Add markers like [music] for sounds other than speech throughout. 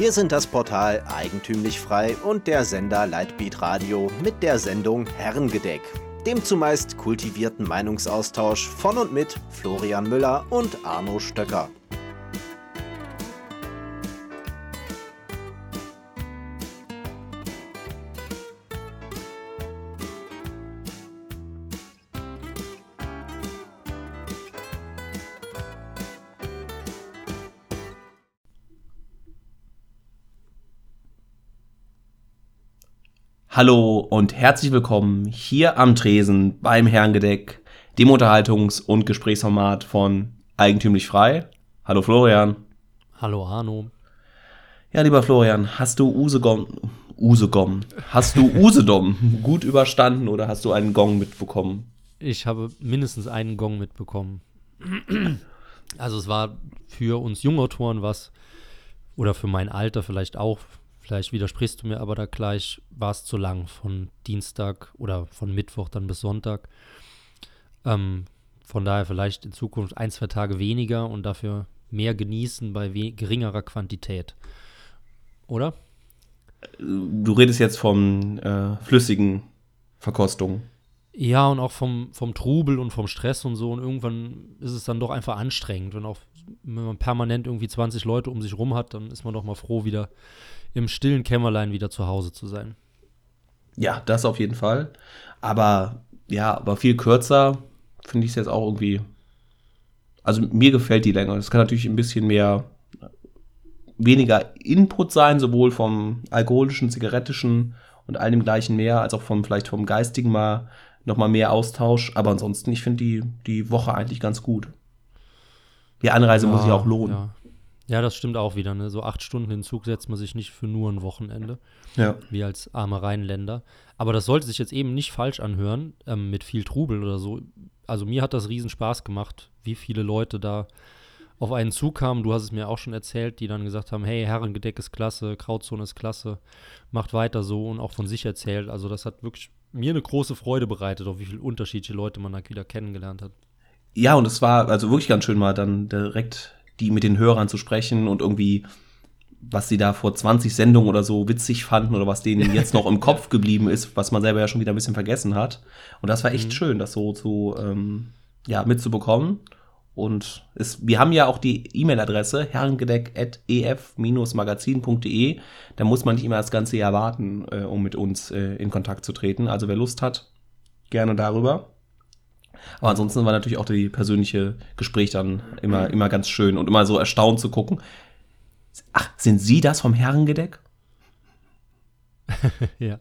Wir sind das Portal Eigentümlich Frei und der Sender Lightbeat Radio mit der Sendung Herrengedeck, dem zumeist kultivierten Meinungsaustausch von und mit Florian Müller und Arno Stöcker. Hallo und herzlich willkommen hier am Tresen beim Herrengedeck, dem Unterhaltungs- und Gesprächsformat von Eigentümlich Frei. Hallo Florian. Hallo Arno. Ja, lieber Florian, hast du Usegom, Usegom, hast du Usedom [laughs] gut überstanden oder hast du einen Gong mitbekommen? Ich habe mindestens einen Gong mitbekommen. Also es war für uns Jungautoren was, oder für mein Alter vielleicht auch, Vielleicht widersprichst du mir aber da gleich, war es zu lang von Dienstag oder von Mittwoch dann bis Sonntag. Ähm, von daher vielleicht in Zukunft ein, zwei Tage weniger und dafür mehr genießen bei geringerer Quantität. Oder? Du redest jetzt von äh, flüssigen Verkostungen. Ja, und auch vom, vom Trubel und vom Stress und so. Und irgendwann ist es dann doch einfach anstrengend. Wenn, auch, wenn man permanent irgendwie 20 Leute um sich rum hat, dann ist man doch mal froh, wieder im stillen Kämmerlein wieder zu Hause zu sein. Ja, das auf jeden Fall. Aber ja, aber viel kürzer finde ich es jetzt auch irgendwie. Also mir gefällt die Länge. Es kann natürlich ein bisschen mehr weniger Input sein, sowohl vom alkoholischen, zigarettischen und all dem gleichen mehr, als auch vom vielleicht vom geistigen mal nochmal mehr Austausch. Aber ansonsten, ich finde die, die Woche eigentlich ganz gut. Die Anreise ja, muss sich auch lohnen. Ja. Ja, das stimmt auch wieder. Ne? So acht Stunden in Zug setzt man sich nicht für nur ein Wochenende. Ja. Wie als arme Rheinländer. Aber das sollte sich jetzt eben nicht falsch anhören, ähm, mit viel Trubel oder so. Also mir hat das riesen Spaß gemacht, wie viele Leute da auf einen Zug kamen. Du hast es mir auch schon erzählt, die dann gesagt haben, hey, Herrengedeck ist klasse, Krautzone ist klasse, macht weiter so und auch von sich erzählt. Also das hat wirklich mir eine große Freude bereitet, auf wie viele unterschiedliche Leute man da wieder kennengelernt hat. Ja, und es war also wirklich ganz schön mal dann direkt die mit den Hörern zu sprechen und irgendwie, was sie da vor 20 Sendungen oder so witzig fanden oder was denen jetzt noch im [laughs] Kopf geblieben ist, was man selber ja schon wieder ein bisschen vergessen hat. Und das war echt mhm. schön, das so zu, ähm, ja, mitzubekommen. Und es, wir haben ja auch die E-Mail-Adresse herrengedeck.ef-magazin.de. Da muss man nicht immer das ganze Jahr warten, äh, um mit uns äh, in Kontakt zu treten. Also wer Lust hat, gerne darüber. Aber ansonsten war natürlich auch die persönliche Gespräch dann immer, immer ganz schön und immer so erstaunt zu gucken. Ach, sind Sie das vom Herrengedeck? [laughs] ja.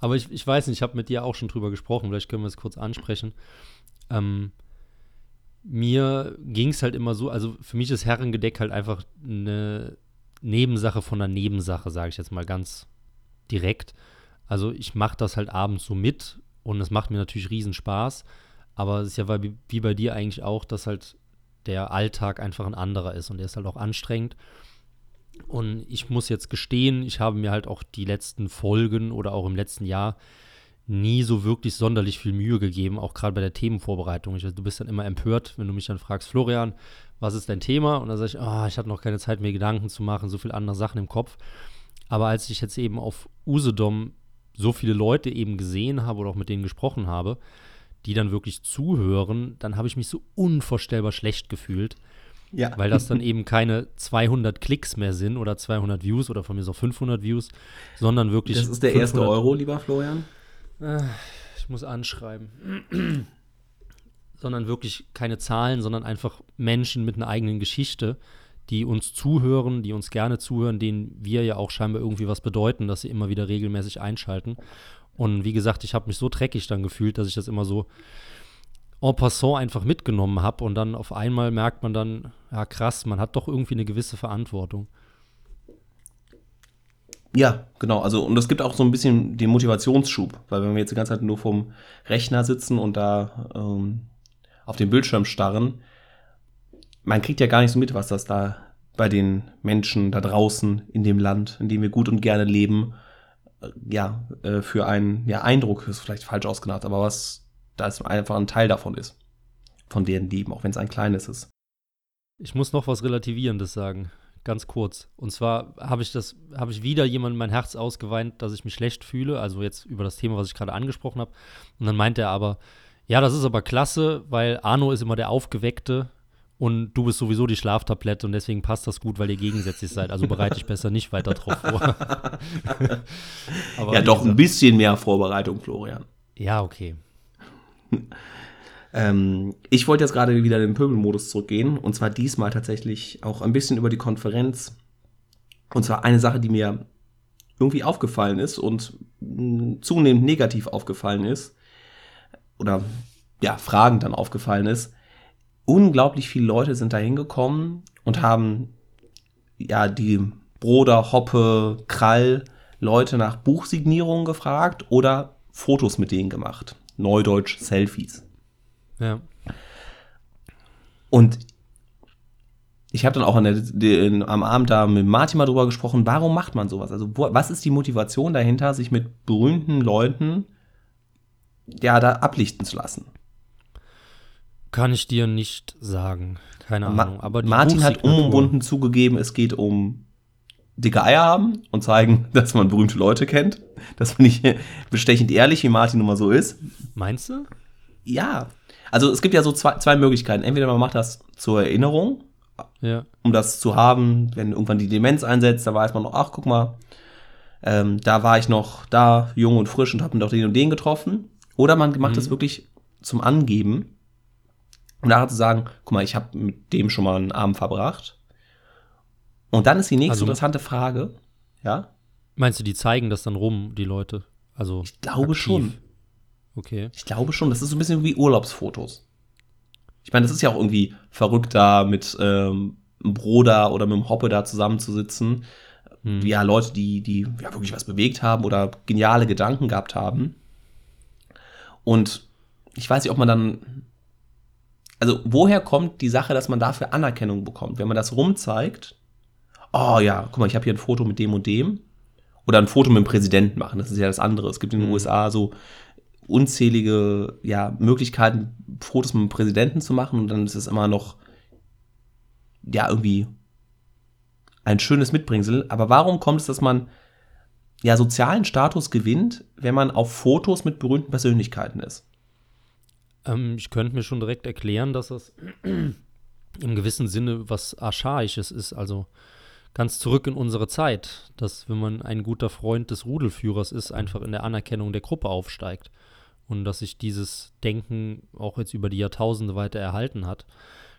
Aber ich, ich weiß nicht, ich habe mit dir auch schon drüber gesprochen, vielleicht können wir es kurz ansprechen. Ähm, mir ging es halt immer so, also für mich ist Herrengedeck halt einfach eine Nebensache von einer Nebensache, sage ich jetzt mal ganz direkt. Also ich mache das halt abends so mit und es macht mir natürlich riesen Spaß. Aber es ist ja wie bei dir eigentlich auch, dass halt der Alltag einfach ein anderer ist und der ist halt auch anstrengend. Und ich muss jetzt gestehen, ich habe mir halt auch die letzten Folgen oder auch im letzten Jahr nie so wirklich sonderlich viel Mühe gegeben, auch gerade bei der Themenvorbereitung. Ich, du bist dann immer empört, wenn du mich dann fragst, Florian, was ist dein Thema? Und dann sage ich, oh, ich hatte noch keine Zeit, mir Gedanken zu machen, so viele andere Sachen im Kopf. Aber als ich jetzt eben auf Usedom so viele Leute eben gesehen habe oder auch mit denen gesprochen habe, die dann wirklich zuhören, dann habe ich mich so unvorstellbar schlecht gefühlt. Ja. Weil das dann eben keine 200 Klicks mehr sind oder 200 Views oder von mir so 500 Views, sondern wirklich. Das ist der erste Euro, lieber Florian. Ah, ich muss anschreiben. sondern wirklich keine Zahlen, sondern einfach Menschen mit einer eigenen Geschichte, die uns zuhören, die uns gerne zuhören, denen wir ja auch scheinbar irgendwie was bedeuten, dass sie immer wieder regelmäßig einschalten. Und wie gesagt, ich habe mich so dreckig dann gefühlt, dass ich das immer so en passant einfach mitgenommen habe. Und dann auf einmal merkt man dann, ja krass, man hat doch irgendwie eine gewisse Verantwortung. Ja, genau. Also, und es gibt auch so ein bisschen den Motivationsschub, weil wenn wir jetzt die ganze Zeit nur vom Rechner sitzen und da ähm, auf den Bildschirm starren, man kriegt ja gar nicht so mit, was das da bei den Menschen da draußen in dem Land, in dem wir gut und gerne leben, ja, äh, für einen ja, Eindruck, ist vielleicht falsch ausgenannt, aber was das einfach ein Teil davon ist. Von deren Leben, auch wenn es ein kleines ist. Ich muss noch was Relativierendes sagen. ganz kurz. Und zwar habe ich das, habe ich wieder jemandem mein Herz ausgeweint, dass ich mich schlecht fühle. Also jetzt über das Thema, was ich gerade angesprochen habe. Und dann meinte er aber, ja, das ist aber klasse, weil Arno ist immer der Aufgeweckte und du bist sowieso die Schlaftablette und deswegen passt das gut, weil ihr gegensätzlich seid. Also bereite dich besser nicht weiter drauf vor. [laughs] ja, doch ein bisschen mehr Vorbereitung, Florian. Ja, okay. ähm, ich wollte jetzt gerade wieder in den Pöbelmodus zurückgehen und zwar diesmal tatsächlich auch ein bisschen über die Konferenz. Und zwar eine Sache, die mir irgendwie aufgefallen ist und zunehmend negativ aufgefallen ist oder ja, Fragen dann aufgefallen ist unglaublich viele Leute sind da hingekommen und haben ja die Broder, Hoppe, Krall Leute nach Buchsignierungen gefragt oder Fotos mit denen gemacht. Neudeutsch Selfies. Ja. Und ich habe dann auch der, in, am Abend da mit Martin mal drüber gesprochen, warum macht man sowas? Also wo, was ist die Motivation dahinter, sich mit berühmten Leuten ja da ablichten zu lassen? Kann ich dir nicht sagen. Keine Ma Ahnung. Aber Martin hat unumwunden zugegeben, es geht um dicke Eier haben und zeigen, [laughs] dass man berühmte Leute kennt. Das finde ich bestechend ehrlich, wie Martin nun mal so ist. Meinst du? Ja. Also es gibt ja so zwei, zwei Möglichkeiten. Entweder man macht das zur Erinnerung, ja. um das zu haben, wenn irgendwann die Demenz einsetzt, da weiß man noch, ach, guck mal, ähm, da war ich noch da, jung und frisch und habe noch den und den getroffen. Oder man macht mhm. das wirklich zum Angeben und nachher zu sagen, guck mal, ich habe mit dem schon mal einen Abend verbracht. Und dann ist die nächste also, interessante Frage, ja? Meinst du, die zeigen das dann rum, die Leute? Also ich glaube aktiv. schon. Okay. Ich glaube schon. Das ist so ein bisschen wie Urlaubsfotos. Ich meine, das ist ja auch irgendwie verrückt, da mit ähm, einem Bruder oder mit einem Hoppe da zusammenzusitzen. Hm. Ja, Leute, die, die ja wirklich was bewegt haben oder geniale Gedanken gehabt haben. Und ich weiß nicht, ob man dann also woher kommt die Sache, dass man dafür Anerkennung bekommt? Wenn man das rumzeigt, oh ja, guck mal, ich habe hier ein Foto mit dem und dem. Oder ein Foto mit dem Präsidenten machen, das ist ja das andere. Es gibt in den mhm. USA so unzählige ja, Möglichkeiten, Fotos mit dem Präsidenten zu machen und dann ist es immer noch ja irgendwie ein schönes Mitbringsel. Aber warum kommt es, dass man ja sozialen Status gewinnt, wenn man auf Fotos mit berühmten Persönlichkeiten ist? Ähm, ich könnte mir schon direkt erklären, dass das [clears throat] im gewissen Sinne was Archaisches ist, also ganz zurück in unsere Zeit, dass wenn man ein guter Freund des Rudelführers ist, einfach in der Anerkennung der Gruppe aufsteigt und dass sich dieses Denken auch jetzt über die Jahrtausende weiter erhalten hat.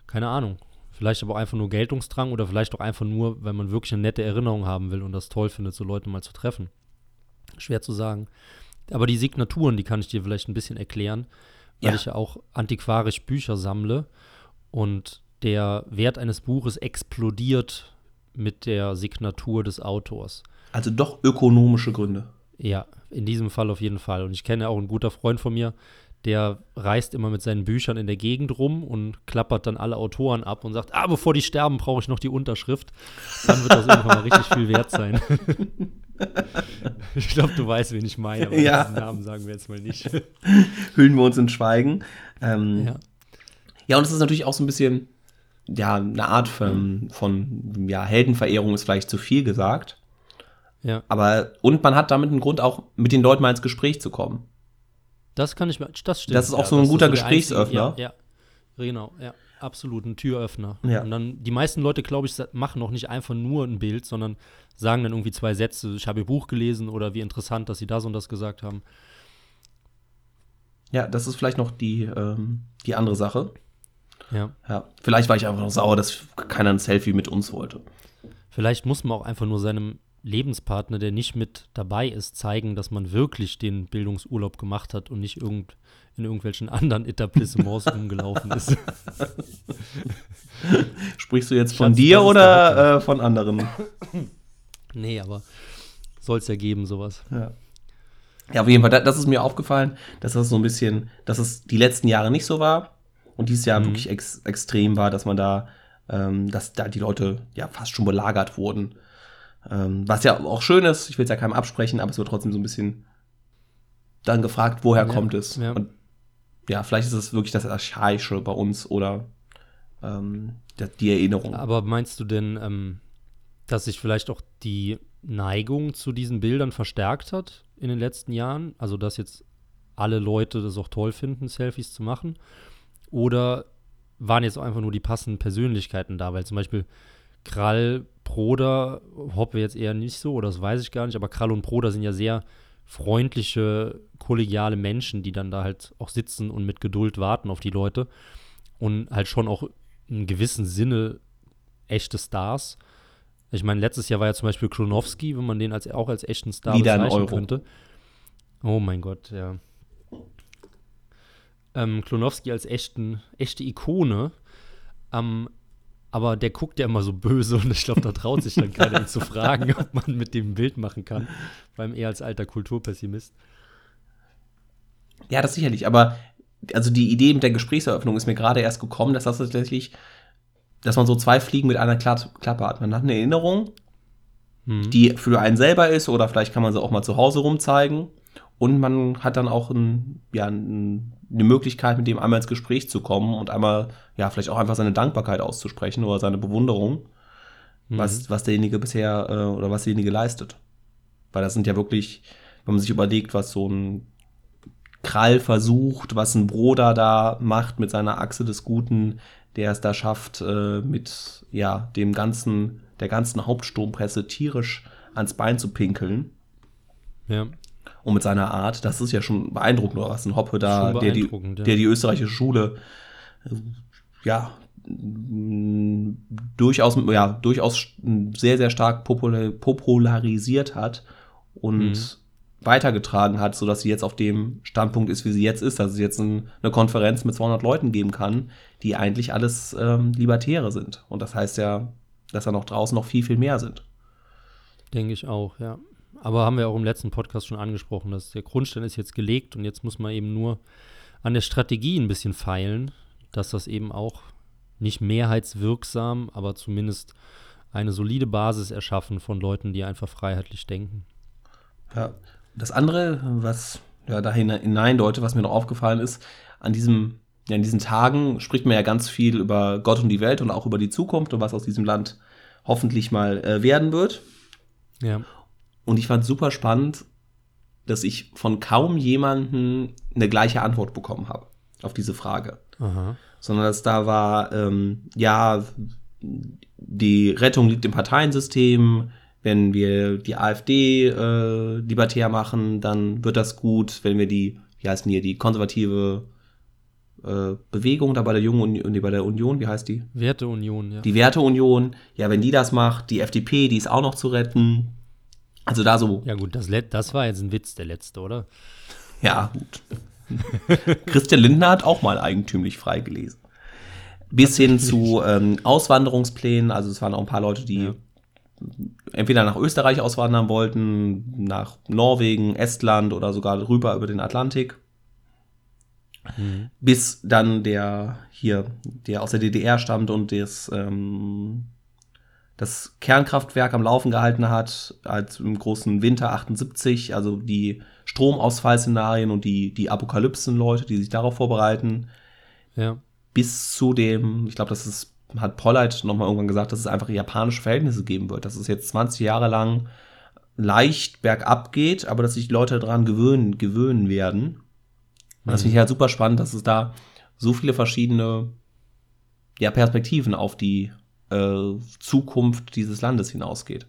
Keine Ahnung. Vielleicht aber auch einfach nur Geltungsdrang oder vielleicht auch einfach nur, wenn man wirklich eine nette Erinnerung haben will und das toll findet, so Leute mal zu treffen. Schwer zu sagen. Aber die Signaturen, die kann ich dir vielleicht ein bisschen erklären weil ja. ich ja auch antiquarisch Bücher sammle und der Wert eines Buches explodiert mit der Signatur des Autors. Also doch ökonomische Gründe. Ja, in diesem Fall auf jeden Fall. Und ich kenne auch einen guten Freund von mir, der reist immer mit seinen Büchern in der Gegend rum und klappert dann alle Autoren ab und sagt, ah, bevor die sterben, brauche ich noch die Unterschrift. Dann wird das [laughs] irgendwann mal richtig viel wert sein. [laughs] ich glaube, du weißt, wen ich meine, aber ja. diesen Namen sagen wir jetzt mal nicht. [laughs] Hüllen wir uns in Schweigen. Ähm, ja. ja, und es ist natürlich auch so ein bisschen, ja, eine Art von, von ja, Heldenverehrung ist vielleicht zu viel gesagt. Ja. Aber, und man hat damit einen Grund, auch mit den Leuten mal ins Gespräch zu kommen. Das kann ich mir, das stimmt. Das ist auch ja, so ein guter so Gesprächsöffner. Ja, ja, genau, ja. Absolut, ein Türöffner. Ja. Und dann, die meisten Leute, glaube ich, machen auch nicht einfach nur ein Bild, sondern sagen dann irgendwie zwei Sätze, ich habe ihr Buch gelesen oder wie interessant, dass sie das und das gesagt haben. Ja, das ist vielleicht noch die, ähm, die andere Sache. Ja. ja. Vielleicht war ich einfach noch sauer, dass keiner ein Selfie mit uns wollte. Vielleicht muss man auch einfach nur seinem Lebenspartner, der nicht mit dabei ist, zeigen, dass man wirklich den Bildungsurlaub gemacht hat und nicht irgend, in irgendwelchen anderen Etablissements [laughs] rumgelaufen ist. Sprichst du jetzt von Schatz, dir oder äh, von anderen? Nee, aber soll es ja geben, sowas. Ja. Ja, auf jeden Fall, das ist mir aufgefallen, dass das so ein bisschen, dass es die letzten Jahre nicht so war und dieses Jahr mhm. wirklich ex extrem war, dass man da, ähm, dass da die Leute ja fast schon belagert wurden. Ähm, was ja auch schön ist, ich will es ja keinem absprechen, aber es wird trotzdem so ein bisschen dann gefragt, woher ja, kommt es? Ja. Und ja, vielleicht ist es wirklich das Archaische bei uns oder ähm, die Erinnerung. Aber meinst du denn, ähm, dass sich vielleicht auch die Neigung zu diesen Bildern verstärkt hat in den letzten Jahren. Also, dass jetzt alle Leute das auch toll finden, Selfies zu machen. Oder waren jetzt auch einfach nur die passenden Persönlichkeiten da, weil zum Beispiel Krall, Proder, Hoppe jetzt eher nicht so, oder das weiß ich gar nicht, aber Krall und Proder sind ja sehr freundliche, kollegiale Menschen, die dann da halt auch sitzen und mit Geduld warten auf die Leute und halt schon auch in gewissem Sinne echte Stars. Ich meine, letztes Jahr war ja zum Beispiel Kronowski, wenn man den als, auch als echten Star Wieder bezeichnen Euro. könnte. Oh mein Gott, ja. Ähm, Klonowski als echten, echte Ikone. Ähm, aber der guckt ja immer so böse und ich glaube, da traut sich dann keiner ihn zu [laughs] fragen, ob man mit dem ein Bild machen kann. Beim eher als alter Kulturpessimist. Ja, das sicherlich. Aber also die Idee mit der Gesprächseröffnung ist mir gerade erst gekommen, dass das tatsächlich, dass man so zwei Fliegen mit einer Kla- Klappe hat. Man hat eine Erinnerung, Hm. die für einen selber ist, oder vielleicht kann man sie auch mal zu Hause rumzeigen. Und man hat dann auch ein, ja, ein, eine Möglichkeit, mit dem einmal ins Gespräch zu kommen und einmal, ja, vielleicht auch einfach seine Dankbarkeit auszusprechen oder seine Bewunderung, was, was derjenige bisher äh, oder was derjenige leistet. Weil das sind ja wirklich, wenn man sich überlegt, was so ein Krall versucht, was ein Broder da macht mit seiner Achse des Guten, der es da schafft, äh, mit ja, dem ganzen, der ganzen Hauptstrompresse tierisch ans Bein zu pinkeln. Ja. Und mit seiner Art, das ist ja schon beeindruckend, was ein Hoppe da, der die, ja. der die österreichische Schule ja durchaus, ja, durchaus sehr, sehr stark popula- popularisiert hat und Mhm. weitergetragen hat, sodass sie jetzt auf dem Standpunkt ist, wie sie jetzt ist, dass es jetzt ein, eine Konferenz mit 200 Leuten geben kann, die eigentlich alles ähm, Libertäre sind. Und das heißt ja, dass da noch draußen noch viel, viel mehr sind. Denke ich auch, ja. Aber haben wir auch im letzten Podcast schon angesprochen, dass der Grundstein ist jetzt gelegt und jetzt muss man eben nur an der Strategie ein bisschen feilen, dass das eben auch nicht mehrheitswirksam, aber zumindest eine solide Basis erschaffen von Leuten, die einfach freiheitlich denken. Ja. Das andere, was ja, da hine- hineindeute, was mir noch aufgefallen ist, an diesem, ja, in diesen Tagen spricht man ja ganz viel über Gott und die Welt und auch über die Zukunft und was aus diesem Land hoffentlich mal äh, werden wird. Ja. Und ich fand super spannend, dass ich von kaum jemanden eine gleiche Antwort bekommen habe auf diese Frage. Aha. Sondern dass da war, ähm, ja, die Rettung liegt im Parteiensystem. Wenn wir die AfD äh, libertär machen, dann wird das gut. Wenn wir die, wie heißt denn hier, die konservative äh, Bewegung da bei der Jungen Union, bei der Union, wie heißt die? Werteunion, ja. Die Werteunion, ja, wenn die das macht, die FDP, die ist auch noch zu retten. Also da so, Ja gut, das, das war jetzt ein Witz, der letzte, oder? Ja, gut. [laughs] Christian Lindner hat auch mal eigentümlich frei gelesen. Bis hin zu ähm, Auswanderungsplänen. Also es waren auch ein paar Leute, die Ja. entweder nach Österreich auswandern wollten, nach Norwegen, Estland oder sogar rüber über den Atlantik. Mhm. Bis dann der hier, der aus der DDR stammt und das, ähm, das Kernkraftwerk am Laufen gehalten hat, als im großen Winter 78, also die Stromausfallszenarien und die, die Apokalypsen-Leute, die sich darauf vorbereiten, Ja. bis zu dem, ich glaube, das ist, hat Pollard nochmal irgendwann gesagt, dass es einfach japanische Verhältnisse geben wird, dass es jetzt 20 Jahre lang leicht bergab geht, aber dass sich die Leute daran gewöhnen, gewöhnen werden. Und das finde ich halt super spannend, dass es da so viele verschiedene ja, Perspektiven auf die äh, Zukunft dieses Landes hinausgeht.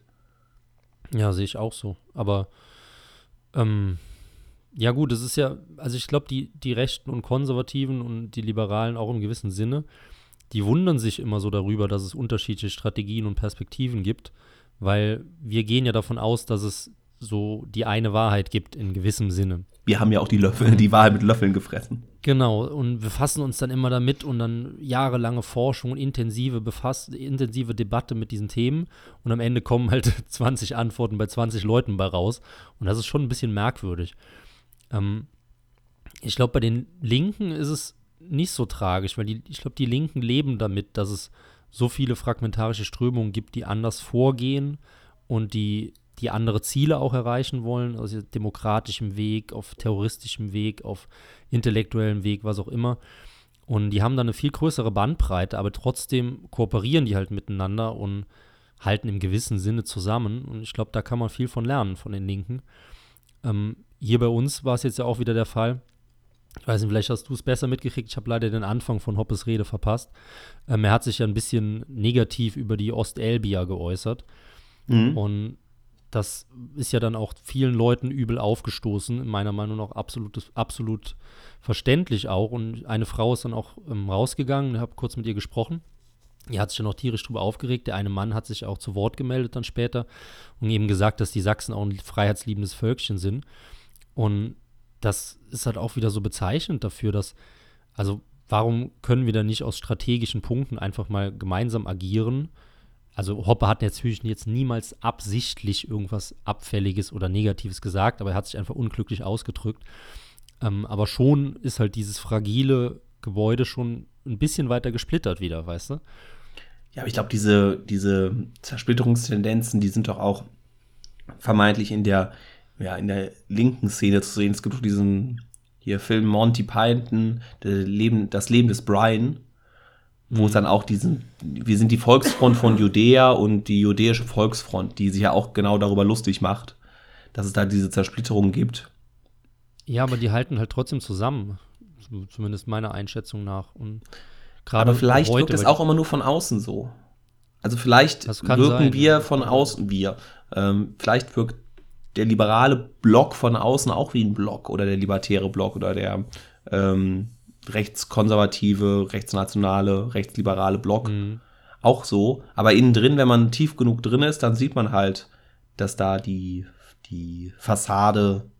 Ja, sehe ich auch so. Aber ähm, ja gut, es ist ja, also ich glaube, die, die Rechten und Konservativen und die Liberalen auch im gewissen Sinne, die wundern sich immer so darüber, dass es unterschiedliche Strategien und Perspektiven gibt, weil wir gehen ja davon aus, dass es so die eine Wahrheit gibt in gewissem Sinne. Wir haben ja auch die Löffel, die Wahl mit Löffeln gefressen. Genau, und wir fassen uns dann immer damit und dann jahrelange Forschung und intensive, Befass intensive Debatte mit diesen Themen und am Ende kommen halt [laughs] 20 Antworten bei 20 Leuten bei raus und das ist schon ein bisschen merkwürdig. Ähm, ich glaube, bei den Linken ist es nicht so tragisch, weil die, ich glaube, die Linken leben damit, dass es so viele fragmentarische Strömungen gibt, die anders vorgehen und die, die andere Ziele auch erreichen wollen, also demokratischem Weg, auf terroristischem Weg, auf intellektuellem Weg, was auch immer. Und die haben dann eine viel größere Bandbreite, aber trotzdem kooperieren die halt miteinander und halten im gewissen Sinne zusammen. Und ich glaube, da kann man viel von lernen, von den Linken. Ähm, hier bei uns war es jetzt ja auch wieder der Fall. Ich weiß nicht, vielleicht hast du es besser mitgekriegt. Ich habe leider den Anfang von Hoppes Rede verpasst. Ähm, er hat sich ja ein bisschen negativ über die Ostelbia geäußert. Mhm. Und das ist ja dann auch vielen Leuten übel aufgestoßen, meiner Meinung nach absolut, absolut verständlich auch. Und eine Frau ist dann auch ähm, rausgegangen, habe kurz mit ihr gesprochen. Die hat sich ja noch tierisch drüber aufgeregt. Der eine Mann hat sich auch zu Wort gemeldet dann später und eben gesagt, dass die Sachsen auch ein freiheitsliebendes Völkchen sind. Und das ist halt auch wieder so bezeichnend dafür, dass, also warum können wir da nicht aus strategischen Punkten einfach mal gemeinsam agieren? Also Hoppe hat natürlich jetzt niemals absichtlich irgendwas Abfälliges oder Negatives gesagt, aber er hat sich einfach unglücklich ausgedrückt. Ähm, aber schon ist halt dieses fragile Gebäude schon ein bisschen weiter gesplittert wieder, weißt du? Ja, aber ich glaube, diese, diese Zersplitterungstendenzen, die sind doch auch vermeintlich in der, ja, in der linken Szene zu sehen. Es gibt diesen hier Film Monty Python, Leben, das Leben des Brian, wo es mhm. dann auch diesen, wir sind die Volksfront von Judäa und die judäische Volksfront, die sich ja auch genau darüber lustig macht, dass es da diese Zersplitterung gibt. Ja, aber die halten halt trotzdem zusammen, zumindest meiner Einschätzung nach. Und aber vielleicht heute, wirkt es auch immer nur von außen so. Also vielleicht wirken sein, wir ja. von außen, wir. Ähm, vielleicht wirkt der liberale Block von außen auch wie ein Block oder der libertäre Block oder der ähm, rechtskonservative, rechtsnationale, rechtsliberale Block mhm. auch so. Aber innen drin, wenn man tief genug drin ist, dann sieht man halt, dass da die, die Fassade,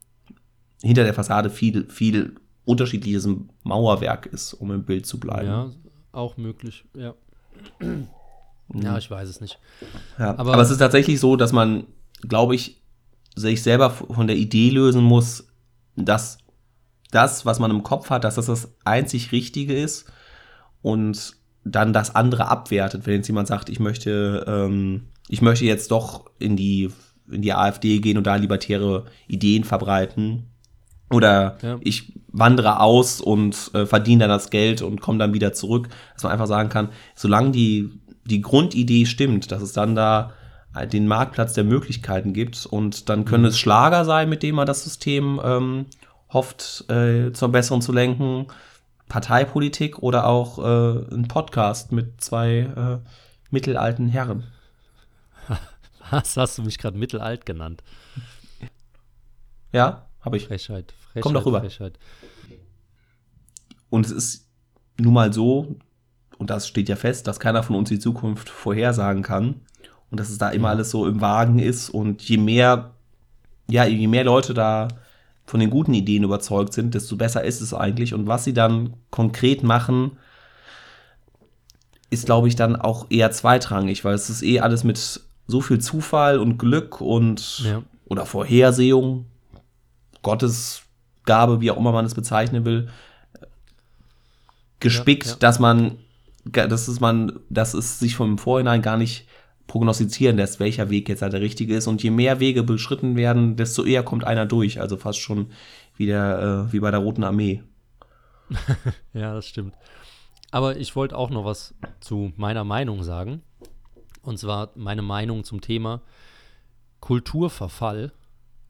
hinter der Fassade viel, viel unterschiedliches Mauerwerk ist, um im Bild zu bleiben. Ja, auch möglich, ja. Ja, ich weiß es nicht. Ja, aber, aber, es ist tatsächlich so, dass man, glaube ich, sich selber von der Idee lösen muss, dass das, was man im Kopf hat, dass das das einzig Richtige ist und dann das andere abwertet. Wenn jetzt jemand sagt, ich möchte, ähm, ich möchte jetzt doch in die, in die AfD gehen und da libertäre Ideen verbreiten. Oder ja. ich wandere aus und äh, verdiene dann das Geld und komme dann wieder zurück. Dass man einfach sagen kann, solange die, die Grundidee stimmt, dass es dann da den Marktplatz der Möglichkeiten gibt und dann können mhm. es Schlager sein, mit denen man das System ähm, hofft, äh, zum Besseren zu lenken, Parteipolitik oder auch äh, ein Podcast mit zwei äh, mittelalten Herren. [laughs] Was hast du mich gerade mittelalt genannt? Ja, habe ich. Frechheit, Frechheit. Komm doch rüber. Frechheit. Und es ist nun mal so, und das steht ja fest, dass keiner von uns die Zukunft vorhersagen kann. Und dass es da immer alles so im Wagen ist. Und je mehr, ja, je mehr Leute da von den guten Ideen überzeugt sind, desto besser ist es eigentlich. Und was sie dann konkret machen, ist, glaube ich, dann auch eher zweitrangig, weil es ist eh alles mit so viel Zufall und Glück und ja. oder Vorhersehung, Gottesgabe, wie auch immer man es bezeichnen will, gespickt, ja, ja. dass man, dass es man, dass es sich vom Vorhinein gar nicht prognostizieren lässt, welcher Weg jetzt halt der richtige ist. Und je mehr Wege beschritten werden, desto eher kommt einer durch. Also fast schon wie, der, äh, wie bei der Roten Armee. [laughs] ja, das stimmt. Aber ich wollte auch noch was zu meiner Meinung sagen. Und zwar meine Meinung zum Thema Kulturverfall.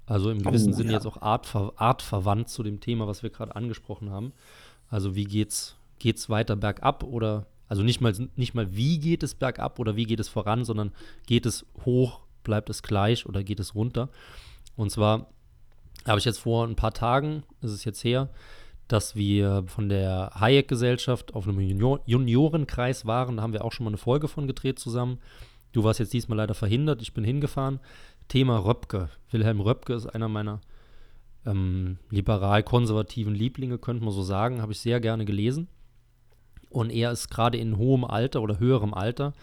Also im gewissen oh, Sinne ja. jetzt auch artver artverwandt zu dem Thema, was wir gerade angesprochen haben. Also wie geht's, geht's weiter bergab oder also nicht mal, nicht mal, wie geht es bergab oder wie geht es voran, sondern geht es hoch, bleibt es gleich oder geht es runter. Und zwar habe ich jetzt vor ein paar Tagen, ist es jetzt her, dass wir von der Hayek-Gesellschaft auf einem Junior Juniorenkreis waren. Da haben wir auch schon mal eine Folge von gedreht zusammen. Du warst jetzt diesmal leider verhindert, ich bin hingefahren. Thema Röpke. Wilhelm Röpke ist einer meiner ähm, liberal-konservativen Lieblinge, könnte man so sagen. Habe ich sehr gerne gelesen. Und er ist gerade in hohem Alter oder höherem Alter,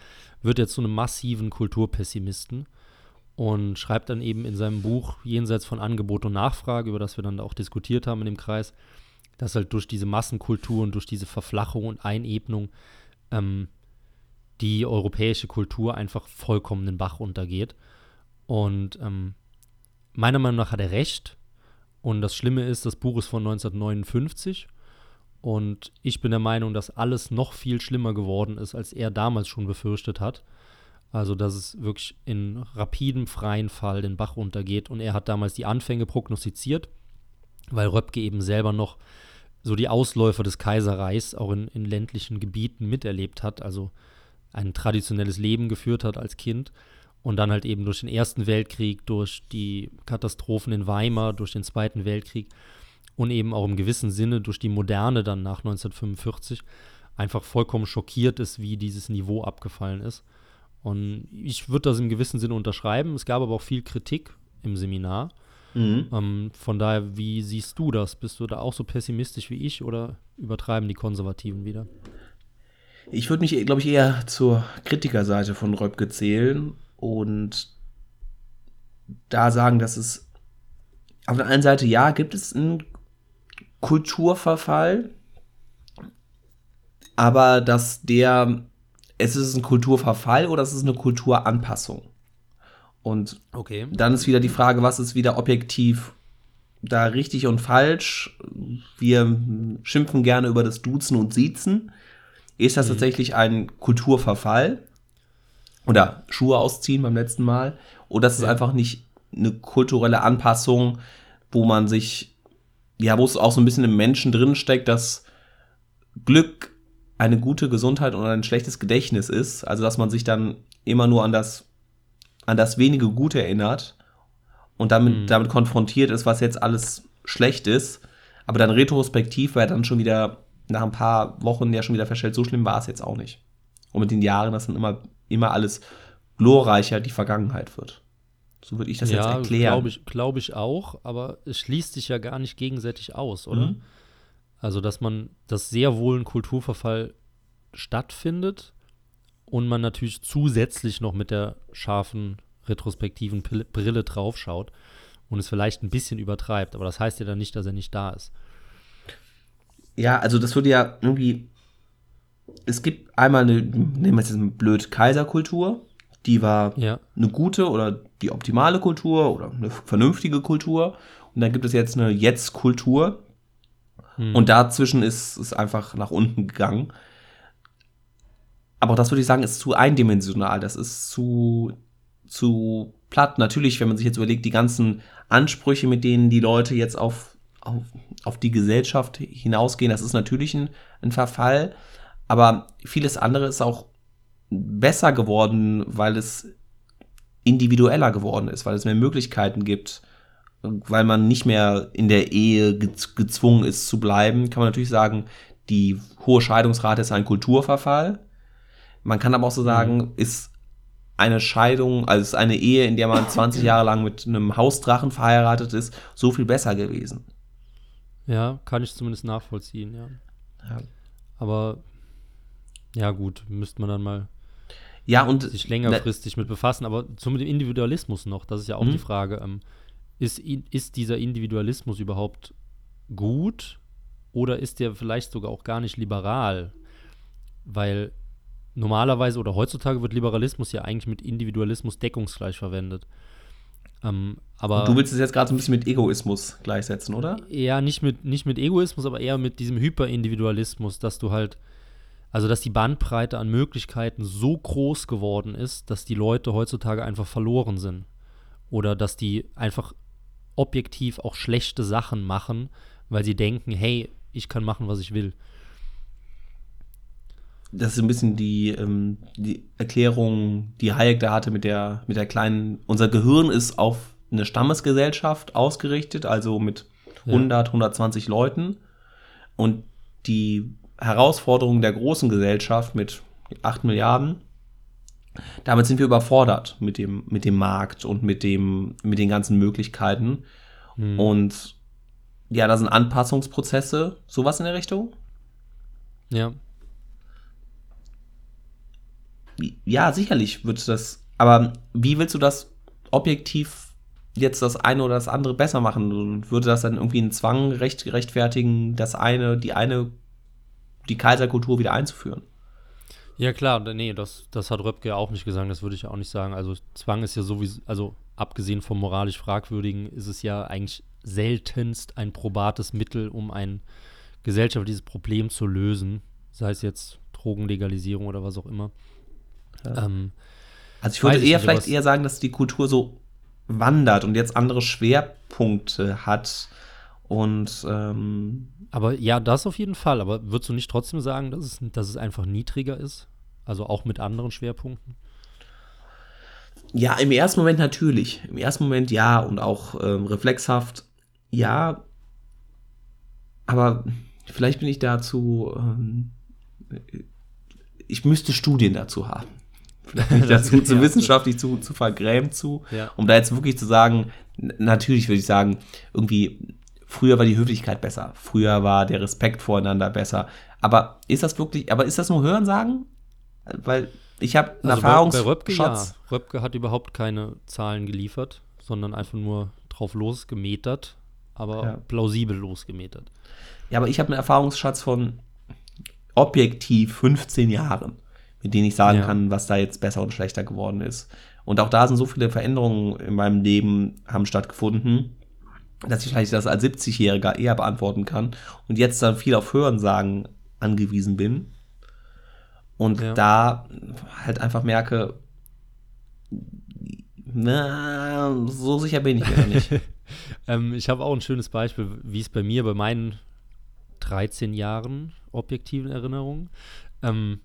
wird jetzt zu einem massiven Kulturpessimisten und schreibt dann eben in seinem Buch Jenseits von Angebot und Nachfrage, über das wir dann auch diskutiert haben in dem Kreis, dass halt durch diese Massenkultur und durch diese Verflachung und Einebnung ähm, die europäische Kultur einfach vollkommen den Bach untergeht. Und ähm, meiner Meinung nach hat er recht. Und das Schlimme ist, das Buch ist von 1959 und ich bin der Meinung, dass alles noch viel schlimmer geworden ist, als er damals schon befürchtet hat. Also, dass es wirklich in rapidem freien Fall den Bach runtergeht. Und er hat damals die Anfänge prognostiziert, weil Röpke eben selber noch so die Ausläufer des Kaiserreichs auch in, in ländlichen Gebieten miterlebt hat. Also ein traditionelles Leben geführt hat als Kind und dann halt eben durch den Ersten Weltkrieg, durch die Katastrophen in Weimar, durch den Zweiten Weltkrieg und eben auch im gewissen Sinne durch die Moderne dann nach 1945 einfach vollkommen schockiert ist, wie dieses Niveau abgefallen ist. Und ich würde das im gewissen Sinne unterschreiben. Es gab aber auch viel Kritik im Seminar. Mhm. Ähm, von daher, wie siehst du das? Bist du da auch so pessimistisch wie ich oder übertreiben die Konservativen wieder? Ich würde mich, glaube ich, eher zur Kritikerseite von Röpke zählen und da sagen, dass es auf der einen Seite ja, gibt es einen Kulturverfall, aber dass der, es ist ein Kulturverfall oder es ist eine Kulturanpassung. Und okay. dann ist wieder die Frage, was ist wieder objektiv da richtig und falsch? Wir schimpfen gerne über das Duzen und Siezen. Ist das mhm. tatsächlich ein Kulturverfall? Oder Schuhe ausziehen beim letzten Mal? Oder ist es ja. einfach nicht eine kulturelle Anpassung, wo man sich, ja, wo es auch so ein bisschen im Menschen drin steckt, dass Glück eine gute Gesundheit und ein schlechtes Gedächtnis ist. Also, dass man sich dann immer nur an das, an das wenige Gute erinnert und damit, mhm. damit konfrontiert ist, was jetzt alles schlecht ist. Aber dann retrospektiv, weil dann schon wieder nach ein paar Wochen ja schon wieder feststellt, so schlimm war es jetzt auch nicht. Und mit den Jahren, dass dann immer, immer alles glorreicher die Vergangenheit wird. So würde ich das ja, jetzt erklären. Glaube ich, glaub ich auch, aber es schließt sich ja gar nicht gegenseitig aus, oder? Mhm. Also, dass man, dass sehr wohl ein Kulturverfall stattfindet und man natürlich zusätzlich noch mit der scharfen retrospektiven Brille draufschaut und es vielleicht ein bisschen übertreibt. Aber das heißt ja dann nicht, dass er nicht da ist ja, also das würde ja irgendwie. Es gibt einmal eine, nehmen wir jetzt blöd, Kaiserkultur. Die war ja. eine gute oder die optimale Kultur oder eine vernünftige Kultur. Und dann gibt es jetzt eine Jetzt-Kultur. Hm. Und dazwischen ist es einfach nach unten gegangen. Aber das würde ich sagen, ist zu eindimensional. Das ist zu, zu platt. Natürlich, wenn man sich jetzt überlegt, die ganzen Ansprüche, mit denen die Leute jetzt auf auf, auf die Gesellschaft hinausgehen, das ist natürlich ein, ein Verfall. Aber vieles andere ist auch besser geworden, weil es individueller geworden ist, weil es mehr Möglichkeiten gibt, weil man nicht mehr in der Ehe gezwungen ist zu bleiben, kann man natürlich sagen, die hohe Scheidungsrate ist ein Kulturverfall. Man kann aber auch so sagen, mhm. ist eine Scheidung, also ist eine Ehe, in der man [coughs] 20 Jahre lang mit einem Hausdrachen verheiratet ist, so viel besser gewesen. Ja, kann ich zumindest nachvollziehen, ja. ja. Aber ja, gut, müsste man dann mal ja, und sich längerfristig mit befassen. Aber zum Individualismus noch, das ist ja auch mhm. die Frage. Ähm, ist, ist dieser Individualismus überhaupt gut oder ist der vielleicht sogar auch gar nicht liberal? Weil normalerweise oder heutzutage wird Liberalismus ja eigentlich mit Individualismus deckungsgleich verwendet. Ähm, aber du willst es jetzt gerade so ein bisschen mit Egoismus gleichsetzen, oder? Ja, nicht mit, nicht mit Egoismus, aber eher mit diesem Hyperindividualismus, dass du halt, also dass die Bandbreite an Möglichkeiten so groß geworden ist, dass die Leute heutzutage einfach verloren sind. Oder dass die einfach objektiv auch schlechte Sachen machen, weil sie denken, hey, ich kann machen, was ich will das ist ein bisschen die, ähm, die Erklärung, die Hayek da hatte mit der, mit der kleinen, unser Gehirn ist auf eine Stammesgesellschaft ausgerichtet, also mit 100, ja. 120 Leuten. Und die Herausforderung der großen Gesellschaft mit 8 Milliarden, damit sind wir überfordert mit dem, mit dem Markt und mit, dem, mit den ganzen Möglichkeiten. Hm. Und ja, da sind Anpassungsprozesse, sowas in der Richtung. Ja, ja, sicherlich wird das, aber wie willst du das objektiv jetzt das eine oder das andere besser machen? Würde das dann irgendwie einen Zwang recht, rechtfertigen, das eine, die eine, die Kaiserkultur wieder einzuführen? Ja, klar, nee, das, das hat Röpke auch nicht gesagt, das würde ich auch nicht sagen. Also Zwang ist ja sowieso, also abgesehen vom moralisch Fragwürdigen, ist es ja eigentlich seltenst ein probates Mittel, um ein gesellschaftliches Problem zu lösen, sei es jetzt Drogenlegalisierung oder was auch immer. Ja. Ähm, Also ich würde eher vielleicht eher sagen, dass die Kultur so wandert und jetzt andere Schwerpunkte hat. Und ähm, Aber ja, das auf jeden Fall. Aber würdest du nicht trotzdem sagen, dass es, dass es einfach niedriger ist? Also auch mit anderen Schwerpunkten? ja, im ersten Moment natürlich. Im ersten Moment ja und auch ähm, reflexhaft ja. Aber vielleicht bin ich dazu. Ähm, ich müsste Studien dazu haben. Vielleicht bin ich dazu [laughs] zu wissenschaftlich zu, zu vergrämt zu. Ja. Um da jetzt wirklich zu sagen, natürlich würde ich sagen, irgendwie, früher war die Höflichkeit besser, früher war der Respekt voreinander besser. Aber ist das wirklich, aber ist das nur Hörensagen? Weil ich habe einen Also bei, bei Röpke Erfahrungsschatz. ja. Röpke hat überhaupt keine Zahlen geliefert, sondern einfach nur drauf losgemetert, aber Ja. plausibel losgemetert. Ja, aber ich habe einen Erfahrungsschatz von objektiv 15 Jahren, mit denen ich sagen Ja. kann, was da jetzt besser und schlechter geworden ist. Und auch da sind so viele Veränderungen in meinem Leben haben stattgefunden, dass ich vielleicht das als 70-Jähriger eher beantworten kann und jetzt dann viel auf Hörensagen angewiesen bin. Und Ja. da halt einfach merke, na, so sicher bin ich mir noch nicht. [laughs] Ähm, ich habe auch ein schönes Beispiel, wie es bei mir, bei meinen 13 Jahren objektiven Erinnerungen, ähm,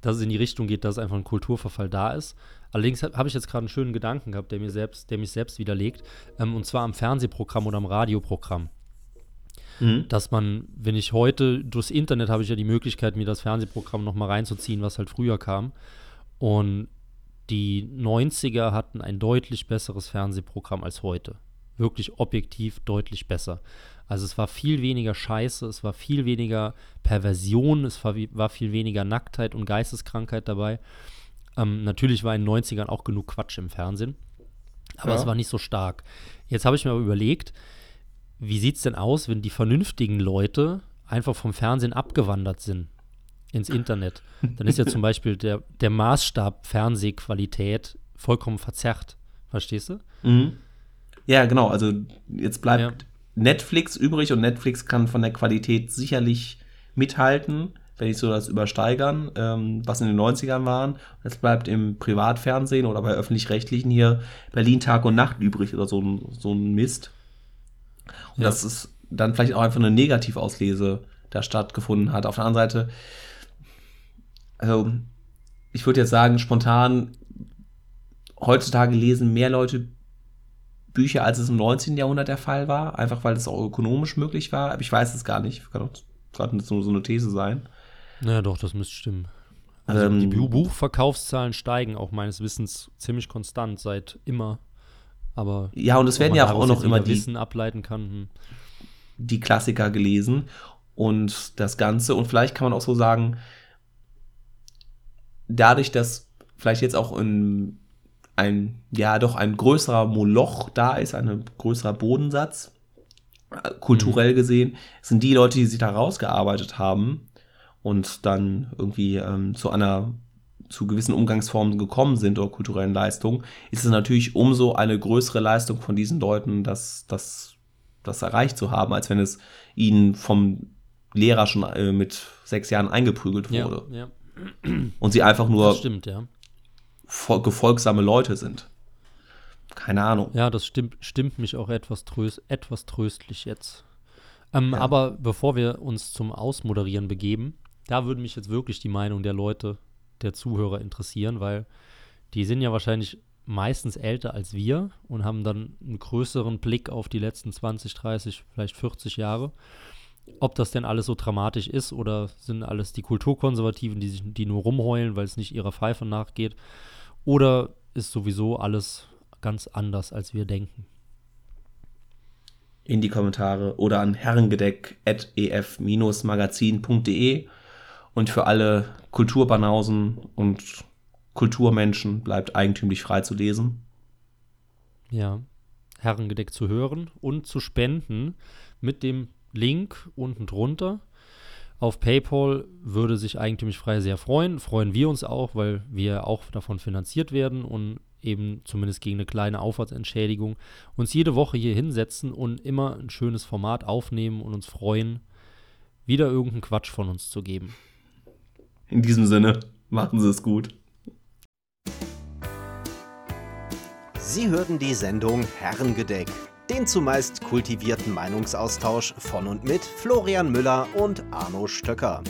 dass es in die Richtung geht, dass einfach ein Kulturverfall da ist. Allerdings habe hab ich jetzt gerade einen schönen Gedanken gehabt, der, mir selbst, der mich selbst widerlegt, ähm, und zwar am Fernsehprogramm oder am Radioprogramm. Mhm. dass man, wenn ich heute durchs Internet habe ich ja die Möglichkeit, mir das Fernsehprogramm noch mal reinzuziehen, was halt früher kam. Und die 90er hatten ein deutlich besseres Fernsehprogramm als heute. Wirklich objektiv deutlich besser. Also es war viel weniger Scheiße, es war viel weniger Perversion, es war, war viel weniger Nacktheit und Geisteskrankheit dabei. Ähm, natürlich war in den 90ern auch genug Quatsch im Fernsehen, aber Ja. es war nicht so stark. Jetzt habe ich mir aber überlegt, wie sieht es denn aus, wenn die vernünftigen Leute einfach vom Fernsehen abgewandert sind ins Internet? Dann ist ja zum Beispiel der, der Maßstab Fernsehqualität vollkommen verzerrt. Verstehst du? Mhm. Ja, genau. Also jetzt bleibt Ja. Netflix übrig und Netflix kann von der Qualität sicherlich mithalten, wenn nicht so das übersteigern, ähm, was in den 90ern waren. Jetzt bleibt im Privatfernsehen oder bei öffentlich-rechtlichen hier Berlin Tag und Nacht übrig oder so ein, so ein Mist. Und Ja. das ist dann vielleicht auch einfach eine Negativauslese da stattgefunden hat. Auf der anderen Seite, also ich würde jetzt sagen, spontan, heutzutage lesen mehr Leute Bücher, als es im 19. Jahrhundert der Fall war, einfach weil es auch ökonomisch möglich war. Aber ich weiß es gar nicht. Kann auch gerade nur so eine These sein. Naja, doch, das müsste stimmen. Also Ähm, die Bu- Buchverkaufszahlen steigen auch meines Wissens ziemlich konstant seit immer. Aber Ja, und es werden ja auch noch immer die, Wissen ableiten kann. Hm. die Klassiker gelesen und das Ganze. Und vielleicht kann man auch so sagen, dadurch, dass vielleicht jetzt auch ein, ein ja, doch ein größerer Moloch da ist, ein größerer Bodensatz, äh, kulturell gesehen, sind die Leute, die sich da rausgearbeitet haben und dann irgendwie ähm, zu einer zu gewissen Umgangsformen gekommen sind oder kulturellen Leistungen, ist es natürlich umso eine größere Leistung von diesen Leuten, das, das, das erreicht zu haben, als wenn es ihnen vom Lehrer schon äh, mit sechs Jahren eingeprügelt Ja, wurde. ja, Und sie einfach nur das stimmt, ja. fol- gefolgsame Leute sind. Keine Ahnung. Ja, das stimmt, stimmt mich auch etwas, tröst, etwas tröstlich jetzt. Ähm, Ja. Aber bevor wir uns zum Ausmoderieren begeben, da würde mich jetzt wirklich die Meinung der Leute, der Zuhörer interessieren, weil die sind ja wahrscheinlich meistens älter als wir und haben dann einen größeren Blick auf die letzten 20, 30, vielleicht 40 Jahre. Ob das denn alles so dramatisch ist oder sind alles die Kulturkonservativen, die, sich, die nur rumheulen, weil es nicht ihrer Pfeife nachgeht? Oder ist sowieso alles ganz anders, als wir denken? in die Kommentare oder an herrengedeck.ef-magazin.de. Und für alle Kulturbanausen und Kulturmenschen bleibt eigentümlich frei zu lesen. Ja, Herrengedeck zu hören und zu spenden mit dem Link unten drunter. Auf PayPal würde sich eigentümlich frei sehr freuen. Freuen wir uns auch, weil wir auch davon finanziert werden und eben zumindest gegen eine kleine Aufwandsentschädigung uns jede Woche hier hinsetzen und immer ein schönes Format aufnehmen und uns freuen, wieder irgendeinen Quatsch von uns zu geben. In diesem Sinne, machen Sie es gut. Sie hörten die Sendung Herrengedeck, den zumeist kultivierten Meinungsaustausch von und mit Florian Müller und Arno Stöcker.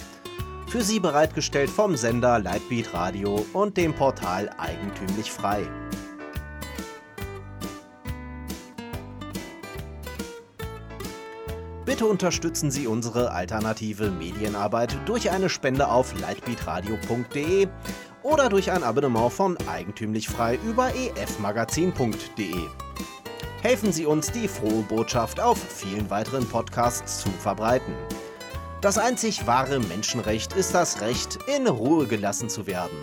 Für Sie bereitgestellt vom Sender Lightbeat Radio und dem Portal Eigentümlich Frei. Bitte unterstützen Sie unsere alternative Medienarbeit durch eine Spende auf lightbeatradio.de oder durch ein Abonnement von Eigentümlich Frei über efmagazin.de. Helfen Sie uns, die frohe Botschaft auf vielen weiteren Podcasts zu verbreiten. Das einzig wahre Menschenrecht ist das Recht, in Ruhe gelassen zu werden.